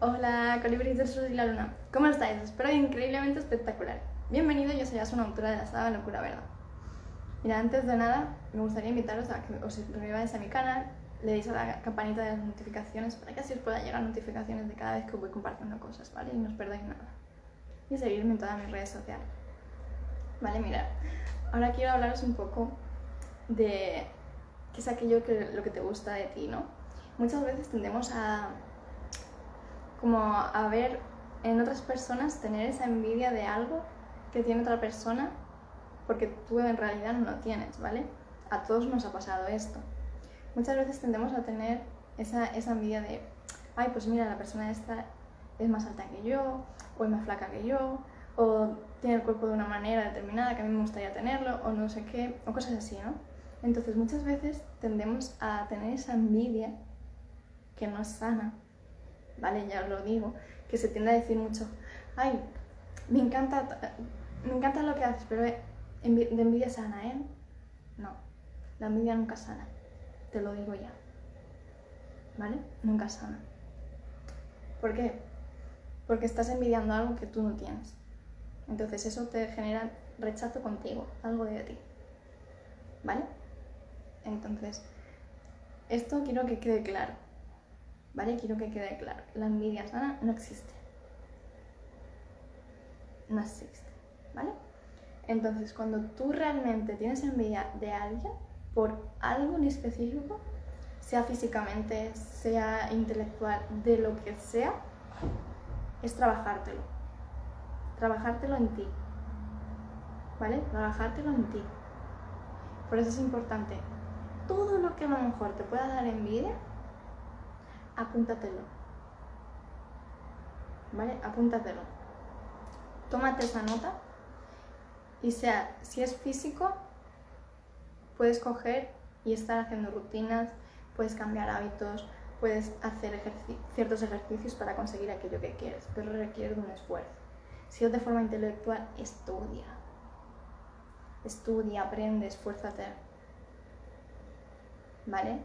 Hola, colibríes del sur y la luna. ¿Cómo estáis? Espero increíblemente espectacular. Bienvenido, yo soy Asuna, autora de la saga Locura Verdad. Mira, antes de nada, me gustaría invitaros a que os suscribáis a mi canal, le deis a la campanita de las notificaciones para que así os pueda llegar notificaciones de cada vez que voy compartiendo cosas, ¿vale? Y no os perdáis nada. Y seguirme en todas mis redes sociales. Vale, mirad. Ahora quiero hablaros un poco de qué es aquello que lo que te gusta de ti, ¿no? Muchas veces tendemos a como a ver en otras personas tener esa envidia de algo que tiene otra persona porque tú en realidad no lo tienes, ¿vale? A todos nos ha pasado esto. Muchas veces tendemos a tener esa, esa envidia de, ay, pues mira, la persona esta es más alta que yo, o es más flaca que yo, o tiene el cuerpo de una manera determinada que a mí me gustaría tenerlo, o no sé qué, o cosas así, ¿no? Entonces muchas veces tendemos a tener esa envidia que no es sana, ¿vale? Ya os lo digo, que se tiende a decir mucho, ay, me encanta, me encanta lo que haces, pero de envidia sana, ¿eh? No, la envidia nunca sana, te lo digo ya, ¿vale? Nunca sana. ¿Por qué? Porque estás envidiando algo que tú no tienes. Entonces eso te genera rechazo contigo, algo de ti. ¿Vale? Entonces, esto quiero que quede claro. ¿Vale? Quiero que quede claro, la envidia sana no existe. No existe, ¿vale? Entonces, cuando tú realmente tienes envidia de alguien por algo en específico, sea físicamente, sea intelectual, de lo que sea, es trabajártelo. Trabajártelo en ti. ¿Vale? Trabajártelo en ti. Por eso es importante. Todo lo que a lo mejor te pueda dar envidia, apúntatelo. ¿Vale? Apúntatelo. Tómate esa nota y sea, si es físico, puedes coger y estar haciendo rutinas, puedes cambiar hábitos, puedes hacer ciertos ejercicios para conseguir aquello que quieres, pero requiere de un esfuerzo. Si es de forma intelectual, estudia. Estudia, aprende, esfuérzate. ¿Vale?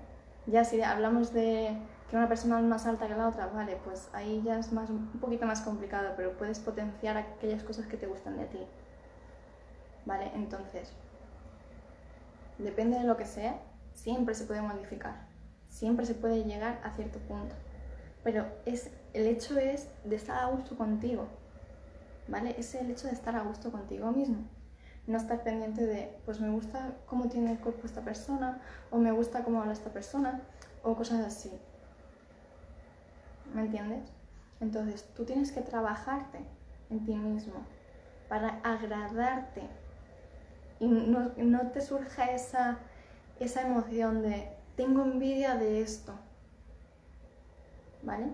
Ya si hablamos de que una persona es más alta que la otra, vale, pues ahí ya es más, un poquito más complicado, pero puedes potenciar aquellas cosas que te gustan de ti. ¿Vale? Entonces, depende de lo que sea, siempre se puede modificar, siempre se puede llegar a cierto punto. Pero es, el hecho es de estar a gusto contigo, ¿vale? Es el hecho de estar a gusto contigo mismo. No estar pendiente de, pues me gusta cómo tiene el cuerpo esta persona, o me gusta cómo habla esta persona, o cosas así. ¿Me entiendes? Entonces tú tienes que trabajarte en ti mismo para agradarte y no, no te surja esa, esa emoción de tengo envidia de esto. ¿Vale?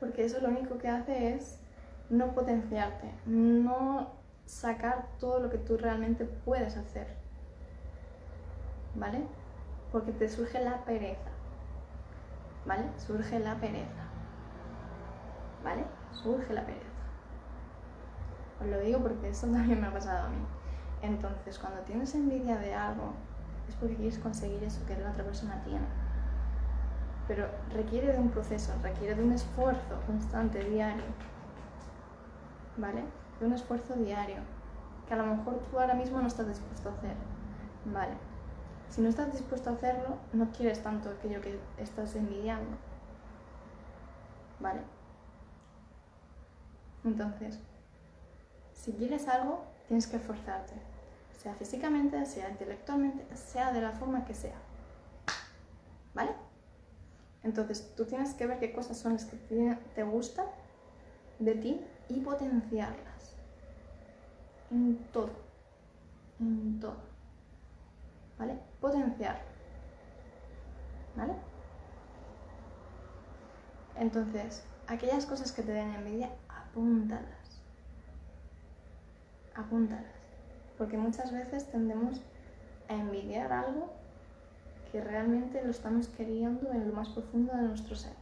Porque eso lo único que hace es no potenciarte, no sacar todo lo que tú realmente puedes hacer. ¿Vale? Porque te surge la pereza. ¿vale? Surge la pereza, ¿vale? Surge la pereza. Os lo digo porque eso también me ha pasado a mí. Entonces, cuando tienes envidia de algo, es porque quieres conseguir eso que la otra persona tiene. Pero requiere de un proceso, requiere de un esfuerzo constante, diario. ¿Vale? De un esfuerzo diario. Que a lo mejor tú ahora mismo no estás dispuesto a hacer. ¿Vale? Si no estás dispuesto a hacerlo, no quieres tanto aquello que estás envidiando. ¿Vale? Entonces, si quieres algo, tienes que esforzarte. Sea físicamente, sea intelectualmente, sea de la forma que sea. ¿Vale? Entonces, tú tienes que ver qué cosas son las que te gustan de ti y potenciarlas. En todo. En todo. ¿vale? Potenciar, ¿vale? Entonces, aquellas cosas que te den envidia, apúntalas. Apúntalas. Porque muchas veces tendemos a envidiar algo que realmente lo estamos queriendo en lo más profundo de nuestro ser.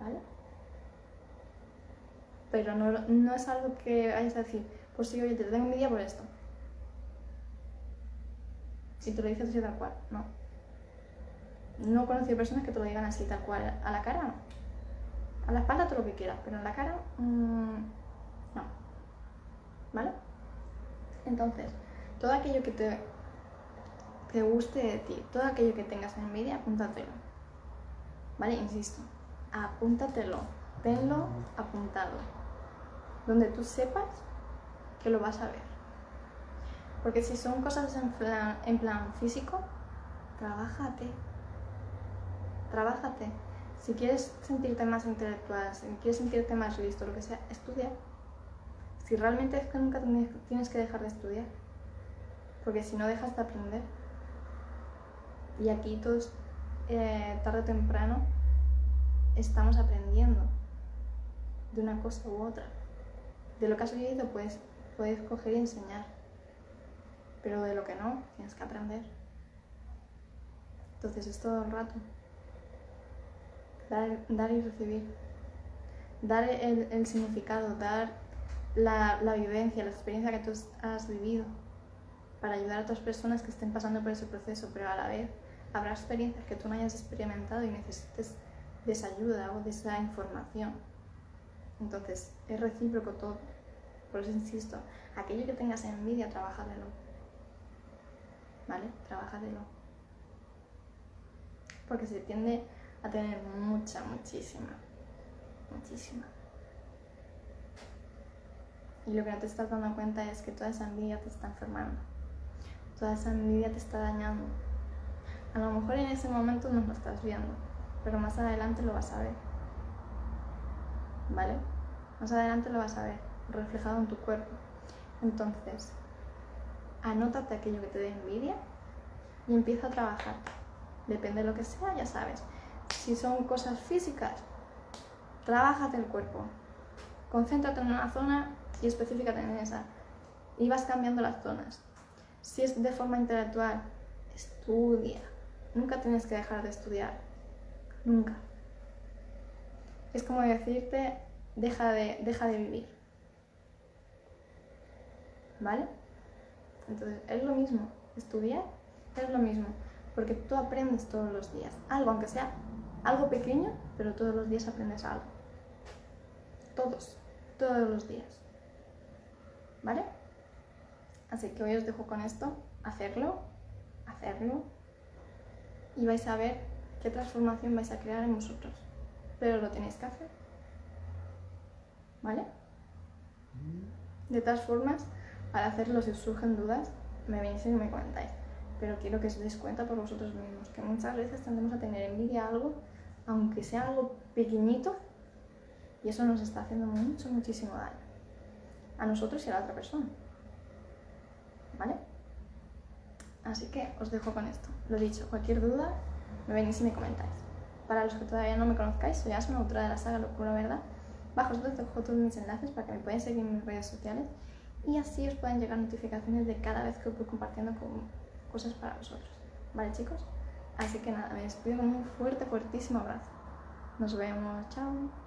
¿Vale? Pero no, no es algo que vayas a decir, pues sí, oye, te tengo envidia por esto. Si te lo dices así tal cual, no. no he conocido personas que te lo digan así tal cual, a la cara no. A la espalda todo lo que quieras, pero en la cara mm, no. ¿Vale? Entonces, todo aquello que te, te guste de ti, todo aquello que tengas envidia, apúntatelo. ¿Vale? Insisto, apúntatelo, tenlo apuntado. Donde tú sepas que lo vas a ver. Porque si son cosas en plan, en plan físico, trabájate. Trabájate. Si quieres sentirte más intelectual, si quieres sentirte más listo, lo que sea, estudia. Si realmente es que nunca tienes que dejar de estudiar. Porque si no dejas de aprender. Y aquí todos, eh, tarde o temprano, estamos aprendiendo de una cosa u otra. De lo que has vivido, pues puedes coger y enseñar. Pero de lo que no, tienes que aprender. Entonces es todo el rato. Dar, y recibir. Dar el, significado, dar la, la, vivencia, la experiencia que tú has vivido para ayudar a otras personas que estén pasando por ese proceso, pero a la vez habrá experiencias que tú no hayas experimentado y necesites de esa ayuda o de esa información. Entonces, es recíproco todo. Por eso insisto, aquello que tengas envidia, trabajadelo. ¿Vale? Trabajadelo. Porque se tiende a tener mucha, muchísima, muchísima. Y lo que no te estás dando cuenta es que toda esa envidia te está enfermando. Toda esa envidia te está dañando. A lo mejor en ese momento no lo estás viendo, pero más adelante lo vas a ver. ¿Vale? Más adelante lo vas a ver reflejado en tu cuerpo. Entonces, anótate aquello que te dé envidia y empieza a trabajar. Depende de lo que sea, ya sabes. Si son cosas físicas, trabájate el cuerpo. Concéntrate en una zona y específicate en esa. Y vas cambiando las zonas. Si es de forma intelectual, estudia. Nunca tienes que dejar de estudiar. Nunca. Es como decirte, deja de, deja de vivir. ¿Vale? Entonces, es lo mismo. Estudiar es lo mismo. Porque tú aprendes todos los días. Algo, aunque sea algo pequeño, pero todos los días aprendes algo. Todos. Todos los días. ¿Vale? Así que hoy os dejo con esto. Hacerlo. Hacerlo. Y vais a ver qué transformación vais a crear en vosotros. Pero lo tenéis que hacer. ¿Vale? De todas formas, para hacerlo, si os surgen dudas, me venís y me comentáis. Pero quiero que os deis cuenta por vosotros mismos, que muchas veces tendemos a tener envidia a algo, aunque sea algo pequeñito, y eso nos está haciendo mucho, muchísimo daño. A nosotros y a la otra persona. ¿Vale? Así que os dejo con esto. Lo dicho, cualquier duda, me venís y me comentáis. Para los que todavía no me conozcáis, soy Asma, autora de la saga Locura Verdad. Bajo os dejo todos mis enlaces para que me podáis seguir en mis redes sociales y así os pueden llegar notificaciones de cada vez que os voy compartiendo cosas para vosotros. ¿Vale chicos? Así que nada, me despido con un fuerte, fuertísimo abrazo. Nos vemos, chao.